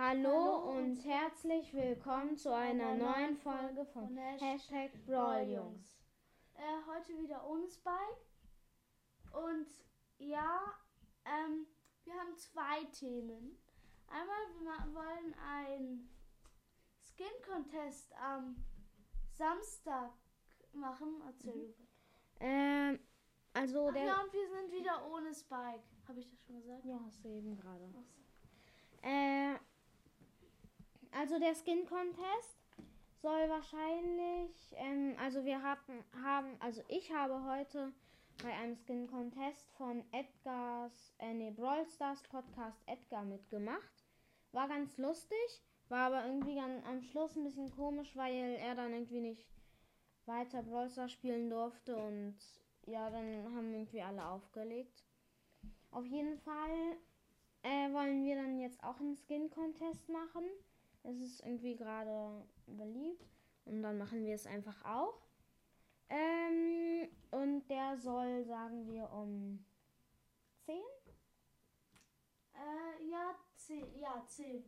Hallo, und herzlich willkommen zu einer neuen Folge von Hashtag Brawljungs. Äh, heute wieder ohne Spike. Und ja, ähm, wir haben zwei Themen. Einmal, wir wollen ein Skin Contest am Samstag machen. Erzähl du. Ähm, also Ach der. ja, und wir sind wieder ohne Spike. Habe ich das schon gesagt? Ja, hast du eben gerade. Äh, also der Skin Contest soll wahrscheinlich, ähm, also wir hatten, haben, also ich habe heute bei einem Skin Contest von Edgars, äh, nee, Brawl Stars Podcast Edgar mitgemacht. War ganz lustig, war aber irgendwie ganz, am Schluss ein bisschen komisch, weil er dann irgendwie nicht weiter Brawl Stars spielen durfte und ja, dann haben irgendwie alle aufgelegt. Auf jeden Fall äh, wollen wir dann jetzt auch einen Skin Contest machen. Es ist irgendwie gerade beliebt und dann machen wir es einfach auch. Ähm, und der soll, sagen wir, um 10? Äh, ja, 10. Ja, 10.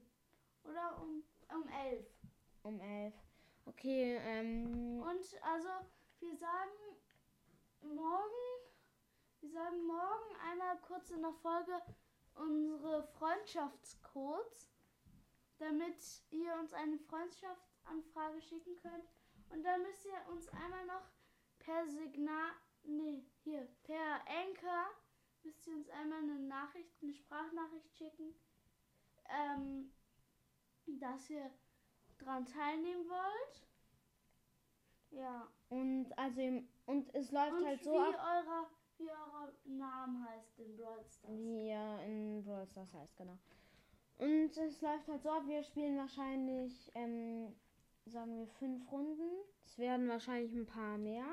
Oder um, um 11. Um 11. Okay, ähm, Und also, wir sagen morgen, wir sagen morgen einmal kurz in der Folge unsere Freundschaftscodes, damit ihr uns eine Freundschaftsanfrage schicken könnt. Und dann müsst ihr uns einmal noch per Signal, nee, hier, per Anchor müsst ihr uns einmal eine Nachricht, eine Sprachnachricht schicken, ähm, dass ihr dran teilnehmen wollt. Ja. und also, im- und es läuft Und halt wie so ab, eurer wie euer Name heißt in Brawl Stars. wie er in Brawl Stars heißt, genau. Und es läuft halt so ab, wir spielen wahrscheinlich, ähm, sagen wir, fünf Runden. Es werden wahrscheinlich ein paar mehr.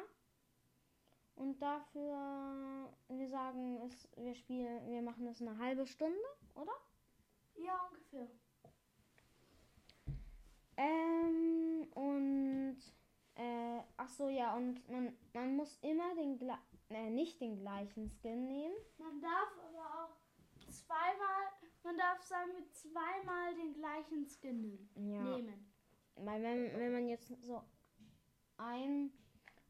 Und dafür, wir sagen, es, wir spielen, wir machen das eine halbe Stunde, oder? Ja, ungefähr. Ähm, und, äh, ach so, ja, und man, man muss immer den, äh, nicht den gleichen Skin nehmen. Man darf aber auch zweimal, man darf sagen wir zweimal den gleichen Skin Ja. nehmen. Weil wenn, wenn man jetzt so ein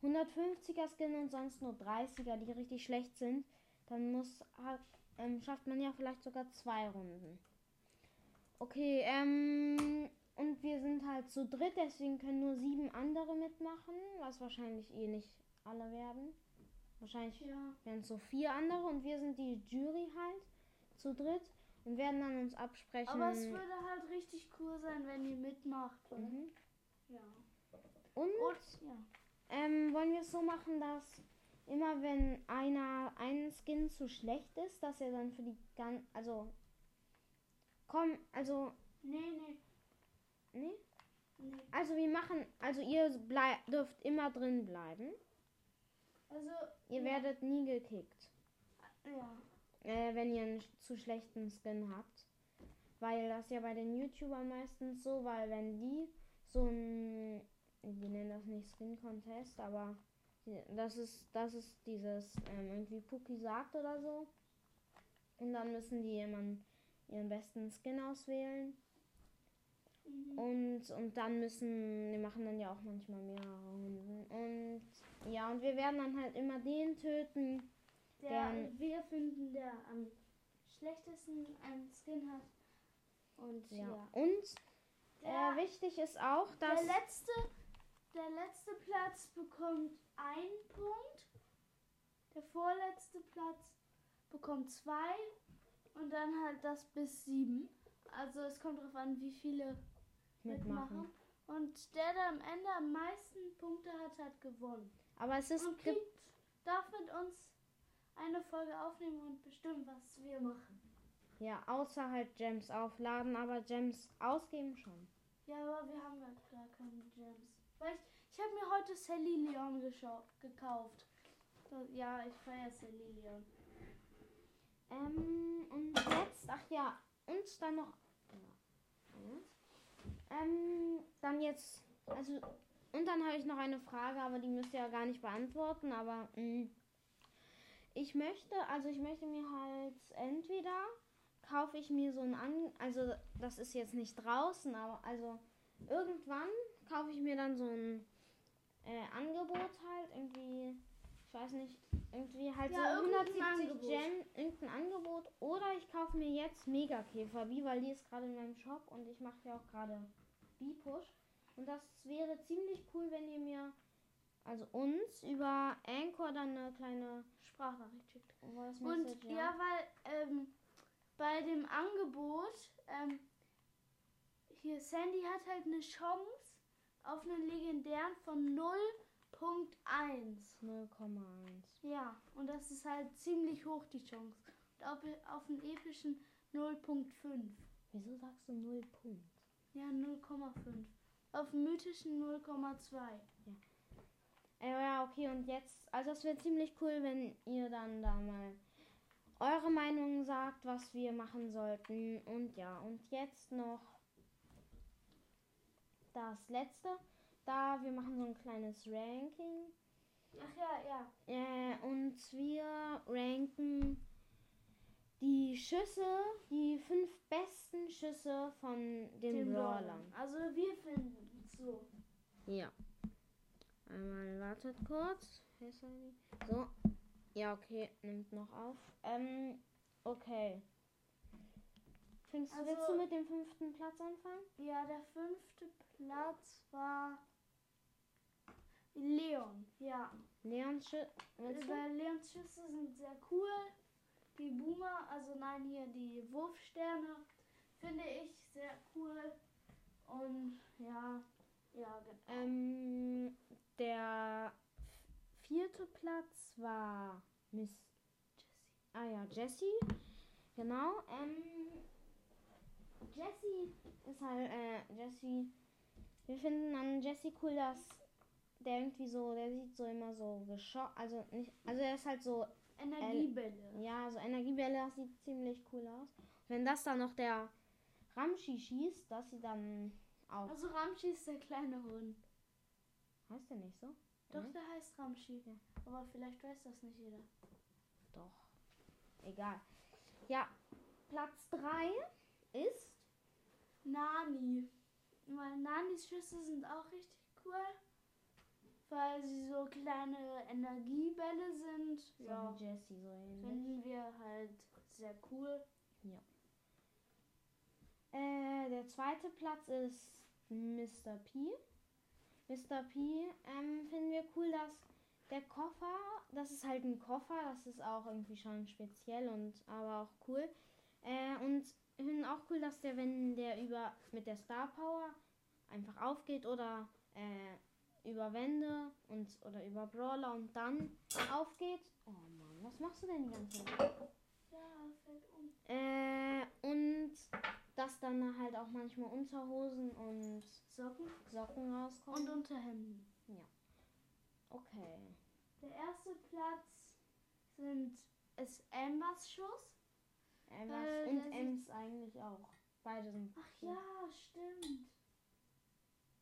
150er Skin und sonst nur 30er, die richtig schlecht sind, dann muss hat, ähm, schafft man ja vielleicht sogar zwei Runden. Okay, ähm, und wir sind halt zu dritt, deswegen können nur sieben andere mitmachen, was wahrscheinlich eh nicht alle werden. Wahrscheinlich Ja. werden es so vier andere und wir sind die Jury halt zu dritt und werden dann uns absprechen. Aber es würde halt richtig cool sein, wenn ihr mitmacht. mhm. Ja. Und Und ja. Ähm, wollen wir es so machen, dass immer wenn einer ein Skin zu schlecht ist, dass er dann für die gan also komm, also Nee, nee, nee, nee. also wir machen, also ihr blei dürft immer drin bleiben. Also Ihr ja. werdet nie gekickt, ja. Äh, wenn ihr einen zu schlechten Skin habt, weil das ja bei den YouTubern meistens so, weil wenn die so ein, die nennen das nicht Skin Contest, aber das ist, das ist dieses ähm, irgendwie Puki sagt oder so. Und dann müssen die immer ihren besten Skin auswählen. Mhm. Und, und dann müssen, die machen dann ja auch manchmal mehrere Runden. Und ja, und wir werden dann halt immer den töten. Der, Gern. wir finden, der am schlechtesten einen Skin hat. Und Ja. ja. Und Der- äh, wichtig ist auch, dass. Der letzte, der letzte Platz bekommt einen Punkt. Der vorletzte Platz bekommt zwei. Und dann halt das bis sieben. Also es kommt darauf an, wie viele mitmachen. mitmachen. Und der, der am Ende am meisten Punkte hat, hat gewonnen. Aber es ist. Und kriegt, darf mit uns eine Folge aufnehmen und bestimmen, was wir machen. Ja, außer halt Gems aufladen, aber Gems ausgeben schon. Ja, aber wir haben gerade gar keine Gems. Weil ich, ich habe mir heute Sally Leon gekauft. Ja, ich feiere Sally Leon. Ähm, und jetzt, ach ja, und dann noch. Ja, ähm, dann jetzt, also, und dann habe ich noch eine Frage, aber die müsst ihr ja gar nicht beantworten, aber mh, ich möchte, also ich möchte mir halt entweder kaufe ich mir so ein An also das ist jetzt nicht draußen, aber also irgendwann kaufe ich mir dann so ein äh, Angebot halt irgendwie, ich weiß nicht, irgendwie halt Ja, so irgendein 170 Angebot. Gem, irgendein Angebot oder ich kaufe mir jetzt Megakäfer, wie weil die ist gerade in meinem Shop und ich mache ja auch gerade B-Push und das wäre ziemlich cool, wenn ihr mir also uns über Anchor dann eine kleine Sprachnachricht schickt. Voice Und Message, ja, weil ähm, bei dem Angebot, ähm, hier Sandy hat halt eine Chance auf einen legendären von 0.1. 0,1. Ja, und das ist halt ziemlich hoch die Chance. Und auf, auf einen epischen 0.5. Wieso sagst du 0 Punkt? Ja, 0,5. Auf einen mythischen 0,2. Äh, ja, okay, und jetzt, also es wäre ziemlich cool, wenn ihr dann da mal eure Meinung sagt, was wir machen sollten. Und ja, und jetzt noch das letzte. Da wir machen so ein kleines Ranking. Ach ja, ja. Äh, und wir ranken die Schüsse, die fünf besten Schüsse von den, Den Brawlern. Also wir finden es so. Ja. Einmal wartet kurz. So. Ja, okay, nimmt noch auf. Ähm, okay. Fängst, Also- willst du mit dem fünften Platz anfangen? Ja, der fünfte Platz war Leon. Ja. Leons Schüsse. Leons Schüsse sind sehr cool. Die Boomer, also nein, hier die Wurfsterne, finde ich sehr cool. Und ja, ja, genau. Ähm, der vierte Platz war Miss Ah ja, Jessie. Genau. Ähm, Jessie ist halt, äh, Jessie. Wir finden an Jessie cool, dass der irgendwie so, der sieht so immer so geschockt, also nicht, also er ist halt so, Energiebälle. ja, so Energiebälle, das sieht ziemlich cool aus. Wenn das dann noch der Ramschi schießt, dass sie dann auch, Also Ramschi ist der kleine Hund. Heißt der nicht so? Doch, Mhm. der heißt Ramschi. Ja. Aber vielleicht weiß das nicht jeder. Doch. Egal. Ja, Platz 3 ist Nani. Weil Nanis Schüsse sind auch richtig cool. Weil sie so kleine Energiebälle sind. so Ja. wie Jessie so ähnlich. Finden wir halt sehr cool. Äh, der zweite Platz ist Mr. P. Mr. P ähm, finden wir cool, dass der Koffer, das ist halt ein Koffer, das ist auch irgendwie schon speziell und aber auch cool. Äh, und finden auch cool, dass der, wenn der über mit der Star Power einfach aufgeht oder äh, über Wände und oder über Brawler und dann aufgeht. Oh Mann, was machst du denn die ganze Zeit? Ja, um. Äh, und dass dann halt auch manchmal Unterhosen und Socken Socken rauskommen. und Unterhemden. okay. Der erste Platz sind ist Ambers Schuss. Emmas Äh, und Ems eigentlich auch. Beide sind. Ach ja, stimmt.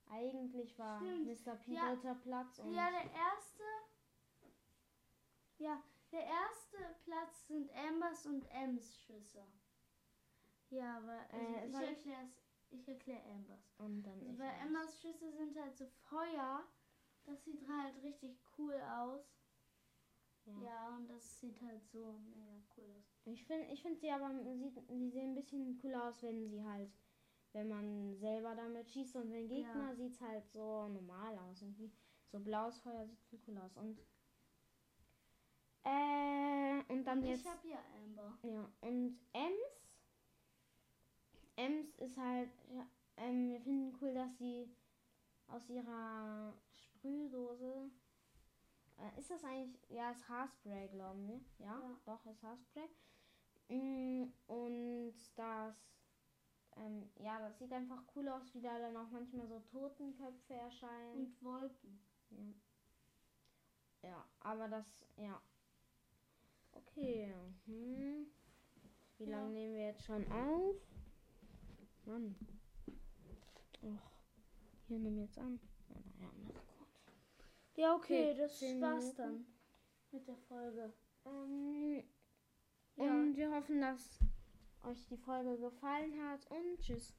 Eigentlich war Stimmt. Mr. P Ja. dritter Platz und Ja, der erste. Ja, der erste Platz sind Ambers und Ems Schüsse. Ja, aber also Äh, ich soll ich- erkläre ich erkläre Ambers. und dann Also weil. Ambers Schüsse sind halt so Feuer. Das sieht halt richtig cool aus. Ja. Ja, und das sieht halt so mega cool aus. Ich finde ich find sie aber, sieht, die sehen ein bisschen cool aus, wenn sie halt, wenn man selber damit schießt und wenn Gegner Ja. sieht es halt so normal aus. Irgendwie. So blaues Feuer sieht viel cool aus. Und äh, und dann Und jetzt. ich habe ja Amber. Ja, und Ems. Ems ist halt, ja, ähm, wir finden cool, dass sie aus ihrer Sprühdose, äh, ist das eigentlich, ja, ist Haarspray, glauben wir. Ja, Ja. doch, ist Haarspray. Mm, und das, ähm, ja, das sieht einfach cool aus, wie da dann auch manchmal so Totenköpfe erscheinen. Und Wolken. Ja, aber das, ja. Okay. Hm. Wie Ja. lange nehmen wir jetzt schon auf? Mann. Och. Hier nimm jetzt an. Oh, naja. Ja, okay, okay, das war's dann mit der Folge. Ähm, Ja. Und wir hoffen, dass euch die Folge gefallen hat und tschüss.